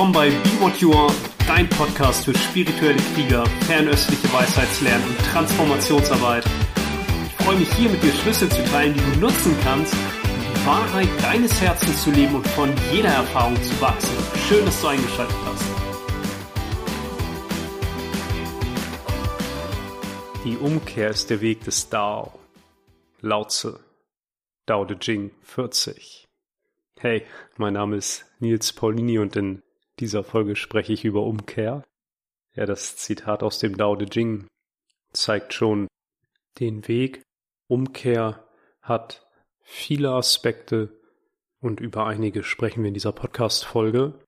willkommen bei Be What You Are, dein Podcast für spirituelle Krieger, fernöstliche Weisheitslernen und Transformationsarbeit. Ich freue mich hier mit dir Schlüssel zu teilen, die du nutzen kannst, um die Wahrheit deines Herzens zu leben und von jeder Erfahrung zu wachsen. Schön, dass du eingeschaltet hast. Die Umkehr ist der Weg des Dao. Lautze. Dao De Jing 40. Hey, mein Name ist Nils Paulini und in dieser Folge spreche ich über Umkehr. Ja, das Zitat aus dem Dao De Jing zeigt schon den Weg. Umkehr hat viele Aspekte und über einige sprechen wir in dieser Podcast-Folge.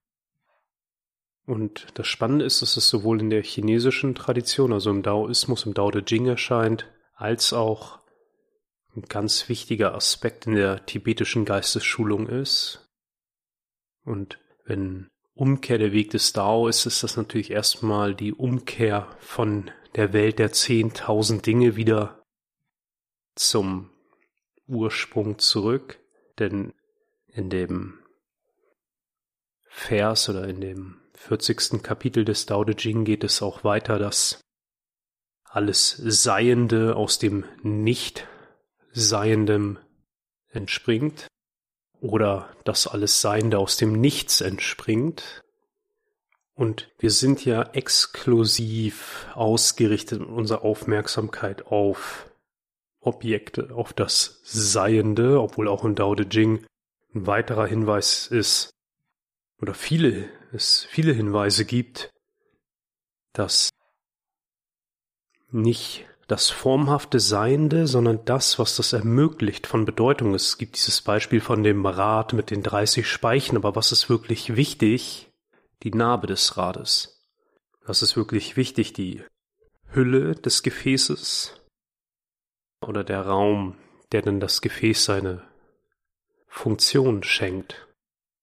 Und das Spannende ist, dass es sowohl in der chinesischen Tradition, also im Daoismus, im Dao De Jing erscheint, als auch ein ganz wichtiger Aspekt in der tibetischen Geistesschulung ist. Und wenn Umkehr der Weg des Dao ist, ist das natürlich erstmal die Umkehr von der Welt der 10.000 Dinge wieder zum Ursprung zurück. Denn in dem Vers oder in dem 40. Kapitel des Dao De Jing geht es auch weiter, dass alles Seiende aus dem Nicht Seiendem entspringt oder dass alles Seiende aus dem Nichts entspringt. Und wir sind ja exklusiv ausgerichtet in unserer Aufmerksamkeit auf Objekte, auf das Seiende, obwohl auch in Dao De Jing ein weiterer Hinweis ist, oder viele, es viele Hinweise gibt, dass nicht das formhafte Seiende, sondern das, was das ermöglicht, von Bedeutung ist. Es gibt dieses Beispiel von dem Rad mit den 30 Speichen, aber was ist wirklich wichtig? Die Narbe des Rades. Was ist wirklich wichtig? Die Hülle des Gefäßes oder der Raum, der dann das Gefäß seine Funktion schenkt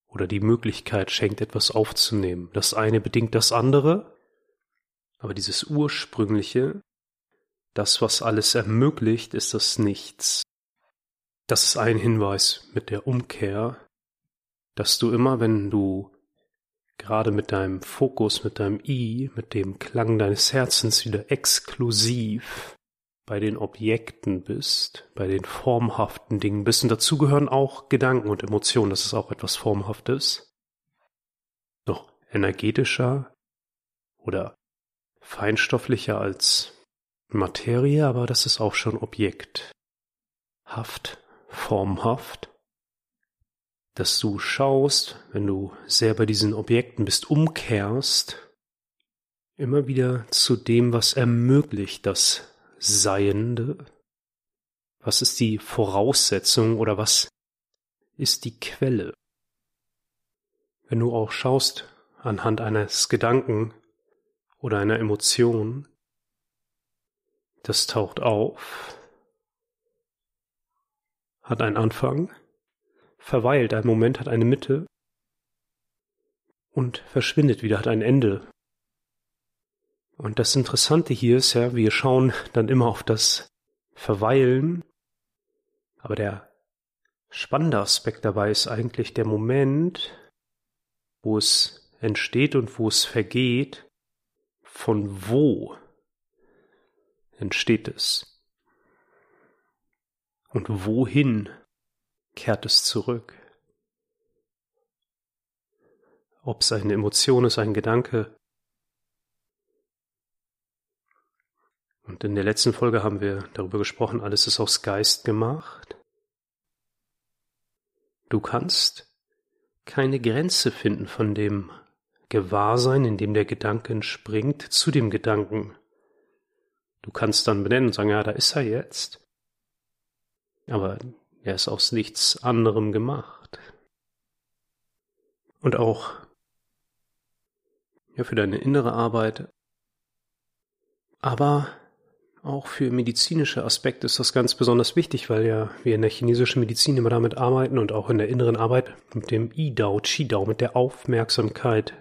oder die Möglichkeit schenkt, etwas aufzunehmen. Das eine bedingt das andere, aber dieses Ursprüngliche das, was alles ermöglicht, ist das Nichts. Das ist ein Hinweis mit der Umkehr, dass du immer, wenn du gerade mit deinem Fokus, mit deinem I, mit dem Klang deines Herzens wieder exklusiv bei den Objekten bist, bei den formhaften Dingen bist, und dazu gehören auch Gedanken und Emotionen, das ist auch etwas Formhaftes, noch energetischer oder feinstofflicher als Materie, aber das ist auch schon Objekt. Haft, formhaft. Dass du schaust, wenn du sehr bei diesen Objekten bist, umkehrst, immer wieder zu dem, was ermöglicht das Seiende. Was ist die Voraussetzung oder was ist die Quelle? Wenn du auch schaust anhand eines Gedanken oder einer Emotion, das taucht auf, hat einen Anfang, verweilt einen Moment, hat eine Mitte. Und verschwindet wieder, hat ein Ende. Und das Interessante hier ist ja, wir schauen dann immer auf das Verweilen, aber der spannende Aspekt dabei ist eigentlich der Moment, wo es entsteht und wo es vergeht, von wo entsteht es? Und wohin kehrt es zurück? Ob es eine Emotion ist, ein Gedanke. Und in der letzten Folge haben wir darüber gesprochen, alles ist aus Geist gemacht. Du kannst keine Grenze finden von dem Gewahrsein, in dem der Gedanke entspringt, zu dem Gedanken, Du kannst dann benennen und sagen, ja, da ist er jetzt. Aber er ist aus nichts anderem gemacht. Und auch ja, für deine innere Arbeit, aber auch für medizinische Aspekte ist das ganz besonders wichtig, weil ja wir in der chinesischen Medizin immer damit arbeiten und auch in der inneren Arbeit mit dem I-Dao, Chi-Dao, mit der Aufmerksamkeit,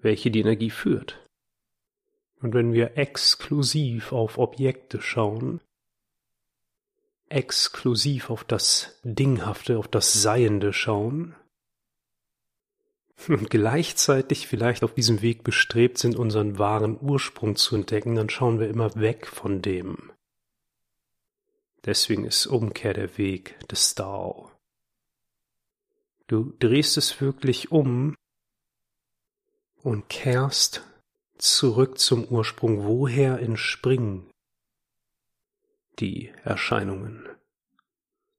welche die Energie führt. Und wenn wir exklusiv auf Objekte schauen, exklusiv auf das Dinghafte, auf das Seiende schauen, und gleichzeitig vielleicht auf diesem Weg bestrebt sind, unseren wahren Ursprung zu entdecken, dann schauen wir immer weg von dem. Deswegen ist Umkehr der Weg des Dao. Du drehst es wirklich um und kehrst zurück zum Ursprung, woher entspringen die Erscheinungen.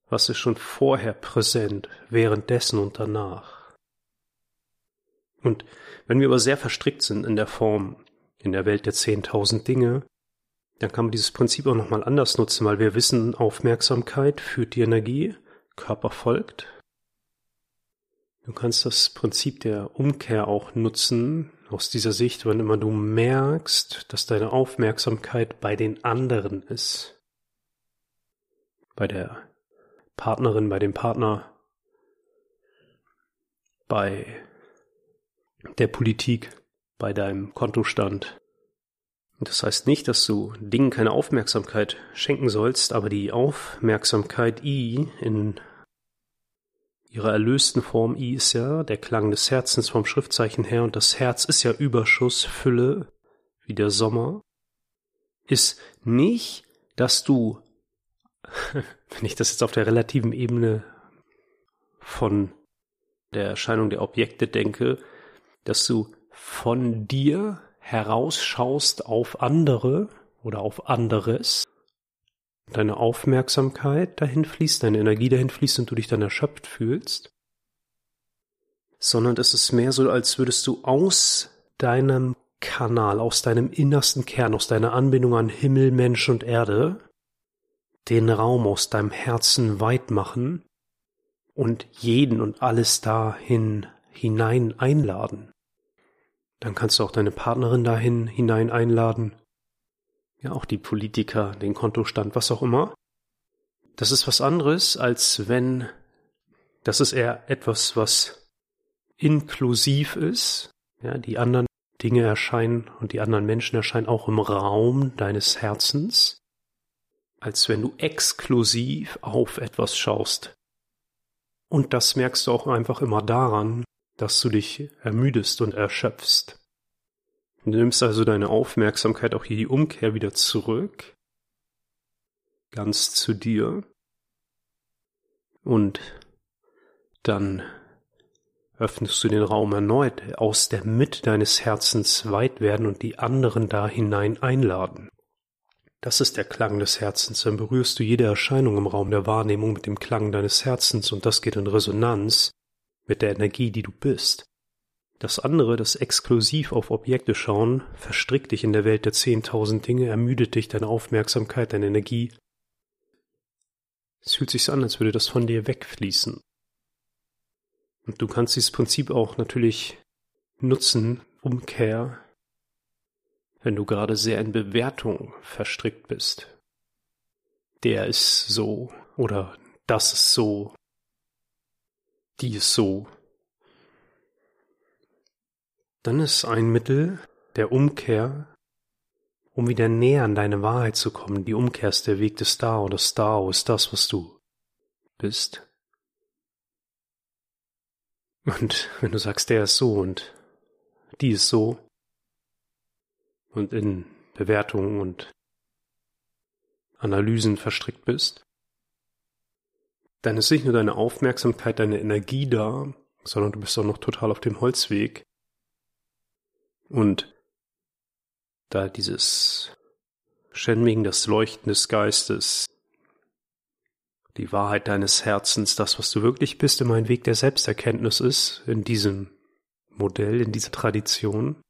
Was ist schon vorher präsent, währenddessen und danach? Und wenn wir aber sehr verstrickt sind in der Form, in der Welt der zehntausend Dinge, dann kann man dieses Prinzip auch nochmal anders nutzen, weil wir wissen, Aufmerksamkeit führt die Energie, Körper folgt. Du kannst das Prinzip der Umkehr auch nutzen, aus dieser Sicht, wann immer du merkst, dass deine Aufmerksamkeit bei den anderen ist. Bei der Partnerin, bei dem Partner, bei der Politik, bei deinem Kontostand. Das heißt nicht, dass du Dingen keine Aufmerksamkeit schenken sollst, aber die Aufmerksamkeit I in ihrer erlösten Form I ist ja der Klang des Herzens vom Schriftzeichen her und das Herz ist ja Überschuss, Fülle, wie der Sommer, ist nicht, dass du, wenn ich das jetzt auf der relativen Ebene von der Erscheinung der Objekte denke, dass du von dir herausschaust auf andere oder auf anderes, deine Aufmerksamkeit dahin fließt, deine Energie dahin fließt und du dich dann erschöpft fühlst, sondern es ist mehr so, als würdest du aus deinem Kanal, aus deinem innersten Kern, aus deiner Anbindung an Himmel, Mensch und Erde, den Raum aus deinem Herzen weit machen und jeden und alles dahin hinein einladen. Dann kannst du auch deine Partnerin dahin hinein einladen. Ja, auch die Politiker, den Kontostand, was auch immer. Das ist was anderes, als wenn, das ist eher etwas, was inklusiv ist. Ja, die anderen Dinge erscheinen und die anderen Menschen erscheinen auch im Raum deines Herzens, als wenn du exklusiv auf etwas schaust. Und das merkst du auch einfach immer daran, dass du dich ermüdest und erschöpfst. Du nimmst also deine Aufmerksamkeit auch hier die Umkehr wieder zurück, ganz zu dir, und dann öffnest du den Raum erneut, aus der Mitte deines Herzens weit werden und die anderen da hinein einladen. Das ist der Klang des Herzens, dann berührst du jede Erscheinung im Raum der Wahrnehmung mit dem Klang deines Herzens und das geht in Resonanz mit der Energie, die du bist. Das andere, das exklusiv auf Objekte schauen, verstrickt dich in der Welt der zehntausend Dinge, ermüdet dich, deine Aufmerksamkeit, deine Energie. Es fühlt sich an, als würde das von dir wegfließen. Und du kannst dieses Prinzip auch natürlich nutzen, Umkehr, wenn du gerade sehr in Bewertung verstrickt bist. Der ist so oder das ist so die ist so. Dann ist ein Mittel der Umkehr, um wieder näher an deine Wahrheit zu kommen. Die Umkehr ist der Weg des Dao. Das Dao ist das, was du bist. Und wenn du sagst, der ist so und die ist so und in Bewertungen und Analysen verstrickt bist, dann ist nicht nur deine Aufmerksamkeit, deine Energie da, sondern du bist auch noch total auf dem Holzweg. Und da dieses Shenming, das Leuchten des Geistes, die Wahrheit deines Herzens, das, was du wirklich bist, immer ein Weg der Selbsterkenntnis ist, in diesem Modell, in dieser Tradition,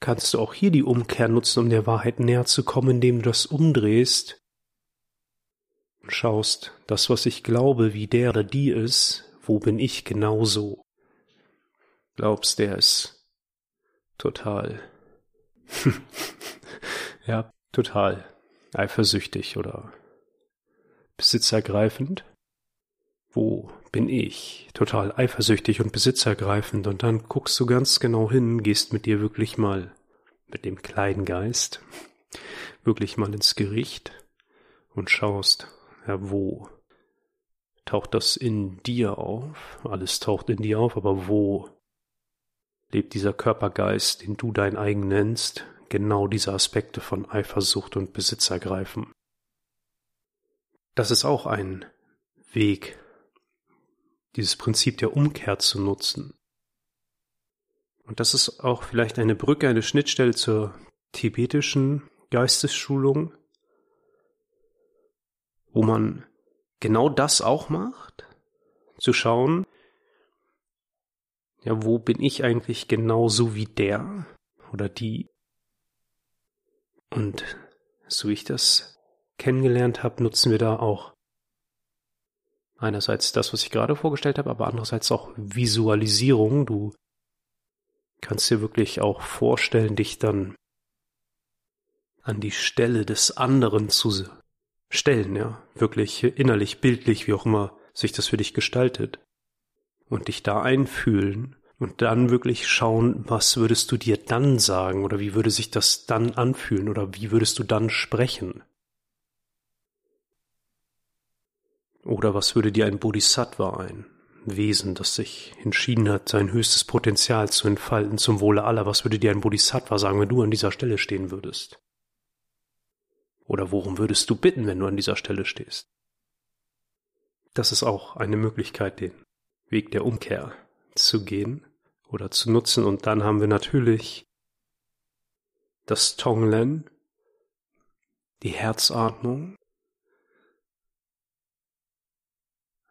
kannst du auch hier die Umkehr nutzen, um der Wahrheit näher zu kommen, indem du das umdrehst und schaust, das, was ich glaube, wie der oder die ist, wo bin ich genauso? Glaubst, der ist total, ja, total eifersüchtig oder besitzergreifend? Wo bin ich total eifersüchtig und besitzergreifend? Und dann guckst du ganz genau hin, gehst mit dir wirklich mal, mit dem kleinen Geist, wirklich mal ins Gericht und schaust, ja, wo taucht das in dir auf? Alles taucht in dir auf, aber wo lebt dieser Körpergeist, den du dein eigen nennst, genau diese Aspekte von Eifersucht und Besitzergreifen? Das ist auch ein Weg, dieses Prinzip der Umkehr zu nutzen. Und das ist auch vielleicht eine Brücke, eine Schnittstelle zur tibetischen Geistesschulung, wo man genau das auch macht, zu schauen, ja, wo bin ich eigentlich genauso wie der oder die? Und so wie ich das kennengelernt habe, nutzen wir da auch einerseits das, was ich gerade vorgestellt habe, aber andererseits auch Visualisierung. Du kannst dir wirklich auch vorstellen, dich dann an die Stelle des anderen zu stellen, ja, wirklich innerlich, bildlich, wie auch immer sich das für dich gestaltet und dich da einfühlen und dann wirklich schauen, was würdest du dir dann sagen oder wie würde sich das dann anfühlen oder wie würdest du dann sprechen? Oder was würde dir ein Bodhisattva ein? Wesen, das sich entschieden hat, sein höchstes Potenzial zu entfalten zum Wohle aller. Was würde dir ein Bodhisattva sagen, wenn du an dieser Stelle stehen würdest? Oder worum würdest du bitten, wenn du an dieser Stelle stehst? Das ist auch eine Möglichkeit, den Weg der Umkehr zu gehen oder zu nutzen. Und dann haben wir natürlich das Tonglen, die Herzatmung,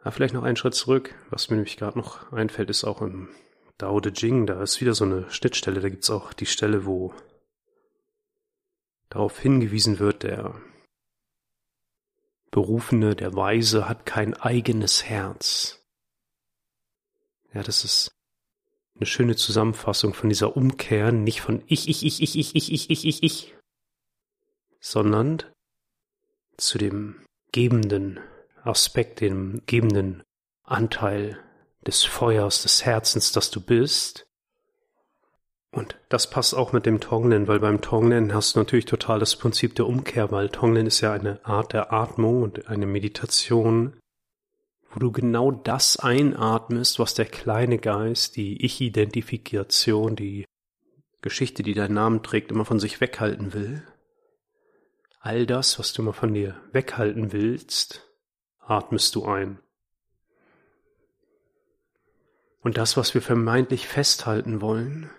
Aber vielleicht noch einen Schritt zurück. Was mir nämlich gerade noch einfällt, ist auch im Dao De Jing, da ist wieder so eine Schnittstelle, da gibt's auch die Stelle, wo darauf hingewiesen wird, der Berufene, der Weise hat kein eigenes Herz. Ja, das ist eine schöne Zusammenfassung von dieser Umkehr, nicht von ich, ich, ich, ich, ich, ich, ich, ich, ich, ich, sondern zu dem Gebenden, Aspekt, dem gebenden Anteil des Feuers, des Herzens, das du bist. Und das passt auch mit dem Tonglen, weil beim Tonglen hast du natürlich total das Prinzip der Umkehr, weil Tonglen ist ja eine Art der Atmung und eine Meditation, wo du genau das einatmest, was der kleine Geist, die Ich-Identifikation, die Geschichte, die deinen Namen trägt, immer von sich weghalten will. All das, was du immer von dir weghalten willst, atmest du ein. Und das, was wir vermeintlich festhalten wollen,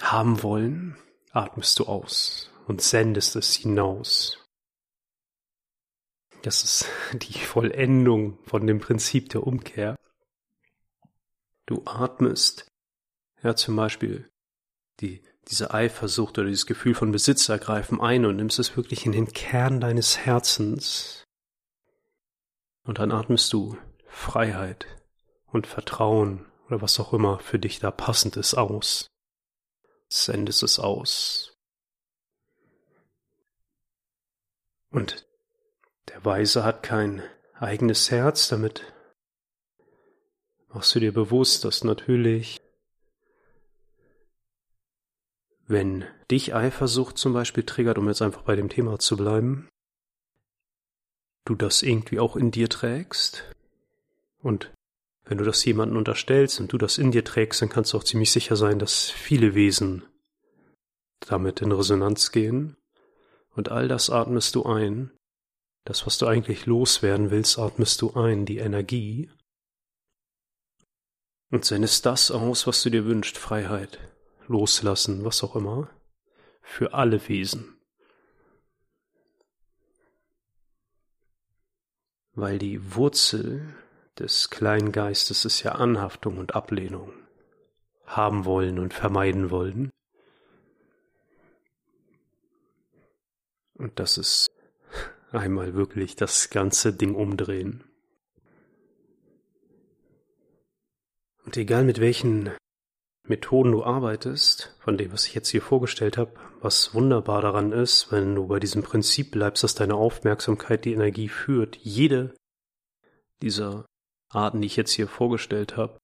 haben wollen, atmest du aus und sendest es hinaus. Das ist die Vollendung von dem Prinzip der Umkehr. Du atmest, ja zum Beispiel die diese Eifersucht oder dieses Gefühl von Besitz ergreifen ein und nimmst es wirklich in den Kern deines Herzens. Und dann atmest du Freiheit und Vertrauen oder was auch immer für dich da passend ist aus. Sendest es aus. Und der Weise hat kein eigenes Herz, damit. Machst du dir bewusst, dass natürlich Wenn dich Eifersucht zum Beispiel triggert, um jetzt einfach bei dem Thema zu bleiben, du das irgendwie auch in dir trägst? Und wenn du das jemandem unterstellst und du das in dir trägst, dann kannst du auch ziemlich sicher sein, dass viele Wesen damit in Resonanz gehen. Und all das atmest du ein. Das, was du eigentlich loswerden willst, atmest du ein, die Energie und sendest das aus, was du dir wünschst, Freiheit, loslassen, was auch immer, für alle Wesen. Weil die Wurzel des Kleingeistes ist ja Anhaftung und Ablehnung, haben wollen und vermeiden wollen. Und das ist einmal wirklich das ganze Ding umdrehen. Und egal mit welchen Methoden du arbeitest, von dem, was ich jetzt hier vorgestellt habe, was wunderbar daran ist, wenn du bei diesem Prinzip bleibst, dass deine Aufmerksamkeit die Energie führt. Jede dieser Arten, die ich jetzt hier vorgestellt habe,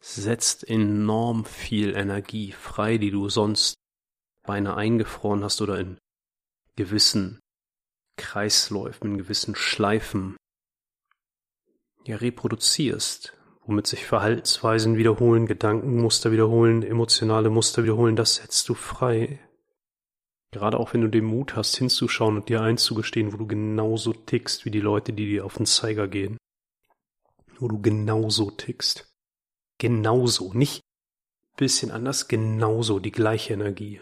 setzt enorm viel Energie frei, die du sonst beinahe eingefroren hast oder in gewissen Kreisläufen, in gewissen Schleifen ja reproduzierst, womit sich Verhaltensweisen wiederholen, Gedankenmuster wiederholen, emotionale Muster wiederholen, das setzt du frei. Gerade auch wenn du den Mut hast, hinzuschauen und dir einzugestehen, wo du genauso tickst wie die Leute, die dir auf den Zeiger gehen. Wo du genauso tickst. Genauso, nicht bisschen anders, genauso die gleiche Energie.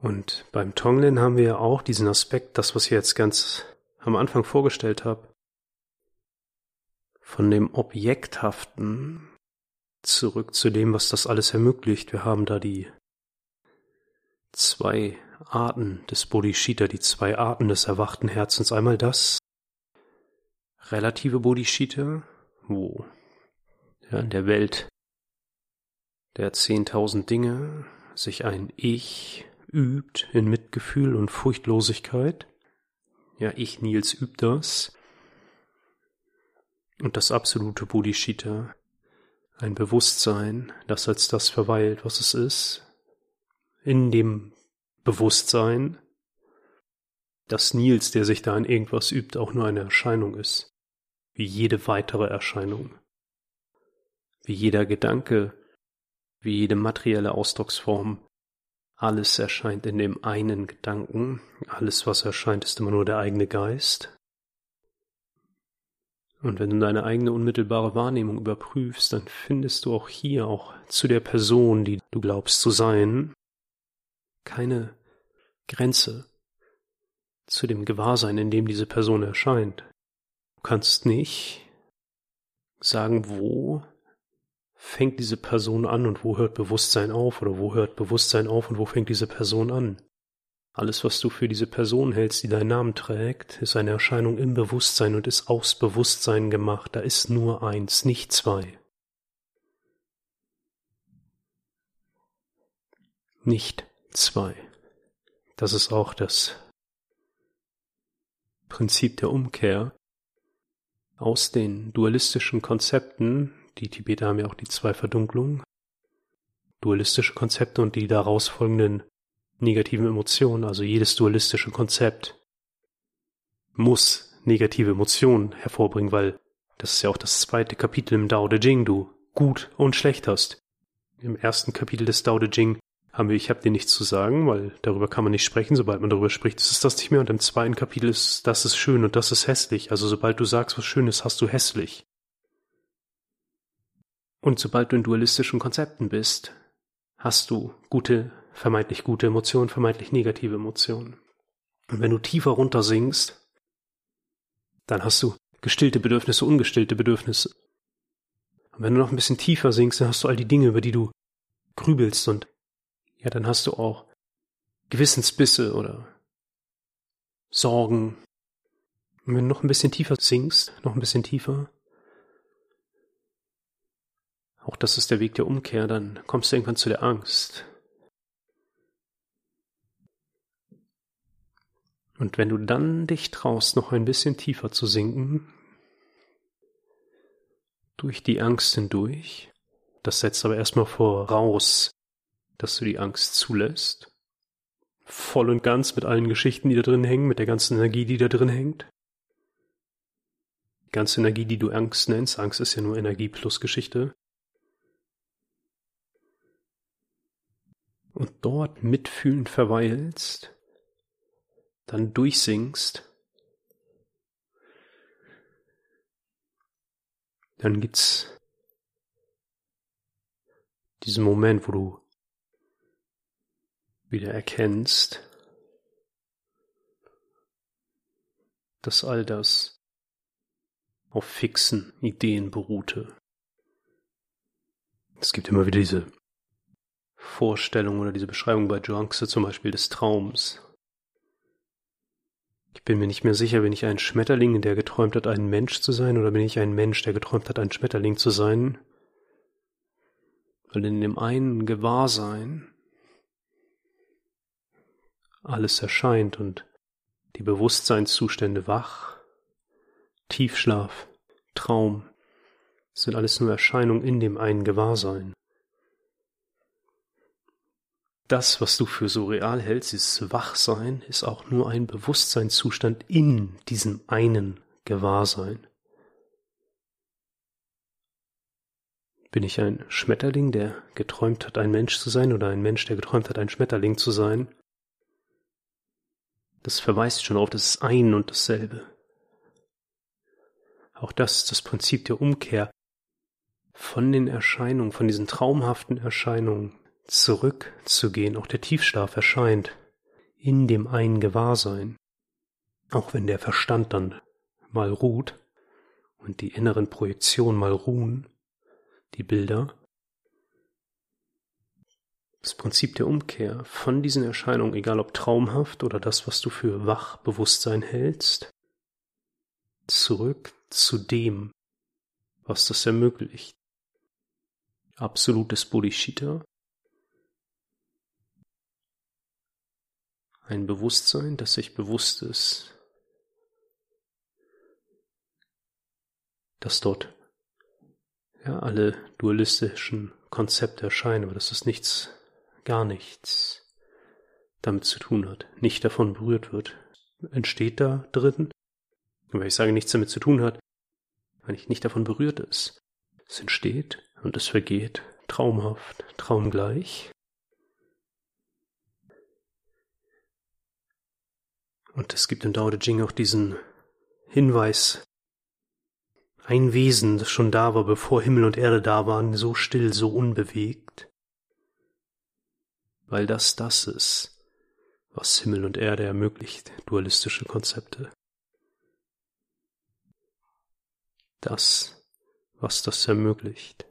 Und beim Tonglen haben wir ja auch diesen Aspekt, das, was ich jetzt ganz am Anfang vorgestellt habe, von dem Objekthaften zurück zu dem, was das alles ermöglicht. Wir haben da die zwei Arten des Bodhicitta, die zwei Arten des erwachten Herzens. Einmal das relative Bodhicitta, wo ja, in der Welt der zehntausend Dinge sich ein Ich übt in Mitgefühl und Furchtlosigkeit. Ja, ich Nils übt das. Und das absolute Bodhicitta, ein Bewusstsein, das als das verweilt, was es ist, in dem Bewusstsein, dass Nils, der sich da in irgendwas übt, auch nur eine Erscheinung ist, wie jede weitere Erscheinung, wie jeder Gedanke, wie jede materielle Ausdrucksform, alles erscheint in dem einen Gedanken, alles, was erscheint, ist immer nur der eigene Geist. Und wenn du deine eigene unmittelbare Wahrnehmung überprüfst, dann findest du auch hier, auch zu der Person, die du glaubst zu sein, keine Grenze zu dem Gewahrsein, in dem diese Person erscheint. Du kannst nicht sagen, wo fängt diese Person an und wo hört Bewusstsein auf oder wo hört Bewusstsein auf und wo fängt diese Person an. Alles, was du für diese Person hältst, die deinen Namen trägt, ist eine Erscheinung im Bewusstsein und ist aus Bewusstsein gemacht. Da ist nur eins, nicht zwei. Nicht zwei. Das ist auch das Prinzip der Umkehr aus den dualistischen Konzepten, die Tibeter haben ja auch die zwei Verdunklungen, dualistische Konzepte und die daraus folgenden negativen Emotionen, also jedes dualistische Konzept muss negative Emotionen hervorbringen, weil das ist ja auch das zweite Kapitel im Dao De Jing, du gut und schlecht hast. Im ersten Kapitel des Dao De Jing haben wir, ich habe dir nichts zu sagen, weil darüber kann man nicht sprechen. Sobald man darüber spricht, ist es das nicht mehr. Und im zweiten Kapitel ist, das ist schön und das ist hässlich. Also sobald du sagst, was schön ist, hast du hässlich. Und sobald du in dualistischen Konzepten bist, hast du gute, vermeintlich gute Emotionen, vermeintlich negative Emotionen. Und wenn du tiefer runter sinkst, dann hast du gestillte Bedürfnisse, ungestillte Bedürfnisse. Und wenn du noch ein bisschen tiefer sinkst, dann hast du all die Dinge, über die du grübelst und ja, dann hast du auch Gewissensbisse oder Sorgen. Und wenn du noch ein bisschen tiefer sinkst, noch ein bisschen tiefer, auch das ist der Weg der Umkehr, dann kommst du irgendwann zu der Angst. Und wenn du dann dich traust, noch ein bisschen tiefer zu sinken, durch die Angst hindurch, das setzt aber erstmal voraus, dass du die Angst zulässt, voll und ganz mit allen Geschichten, die da drin hängen, mit der ganzen Energie, die da drin hängt. Die ganze Energie, die du Angst nennst, Angst ist ja nur Energie plus Geschichte, und dort mitfühlend verweilst, dann durchsinkst, dann gibt's diesen Moment, wo du wieder erkennst, dass all das auf fixen Ideen beruhte. Es gibt immer wieder diese Vorstellung oder diese Beschreibung bei Joanxe zum Beispiel des Traums. Ich bin mir nicht mehr sicher, bin ich ein Schmetterling, der geträumt hat, ein Mensch zu sein, oder bin ich ein Mensch, der geträumt hat, ein Schmetterling zu sein? Weil in dem einen Gewahrsein alles erscheint und die Bewusstseinszustände wach, Tiefschlaf, Traum, sind alles nur Erscheinungen in dem einen Gewahrsein. Das, was du für so real hältst, dieses Wachsein, ist auch nur ein Bewusstseinszustand in diesem einen Gewahrsein. Bin ich ein Schmetterling, der geträumt hat, ein Mensch zu sein, oder ein Mensch, der geträumt hat, ein Schmetterling zu sein? Das verweist schon auf das Ein und dasselbe. Auch das ist das Prinzip der Umkehr von den Erscheinungen, von diesen traumhaften Erscheinungen zurückzugehen. Auch der Tiefschlaf erscheint in dem einen Gewahrsein. Auch wenn der Verstand dann mal ruht und die inneren Projektionen mal ruhen, die Bilder. Das Prinzip der Umkehr von diesen Erscheinungen, egal ob traumhaft oder das, was du für Wachbewusstsein hältst, zurück zu dem, was das ermöglicht. Absolutes Bodhicitta. Ein Bewusstsein, das sich bewusst ist, dass dort ja, alle dualistischen Konzepte erscheinen, aber dass das nichts, gar nichts damit zu tun hat, nicht davon berührt wird. Entsteht da drin, wenn ich sage, nichts damit zu tun hat, wenn ich nicht davon berührt ist. Es entsteht und es vergeht, traumhaft, traumgleich. Und es gibt im Dao De Jing auch diesen Hinweis, ein Wesen, das schon da war, bevor Himmel und Erde da waren, so still, so unbewegt. Weil das das ist, was Himmel und Erde ermöglicht, dualistische Konzepte. Das, was das ermöglicht,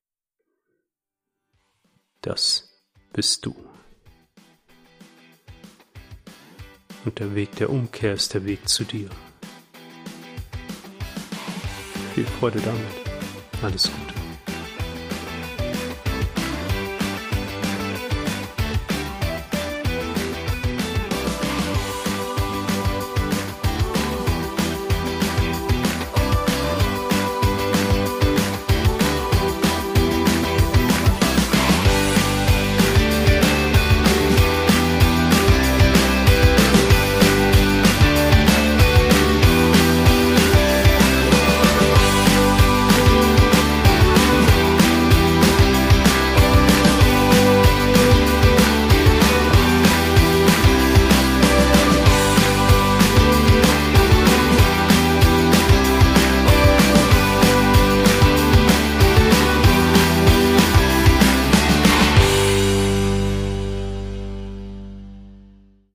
das bist du. Und der Weg der Umkehr ist der Weg zu dir. Viel Freude damit. Alles gut.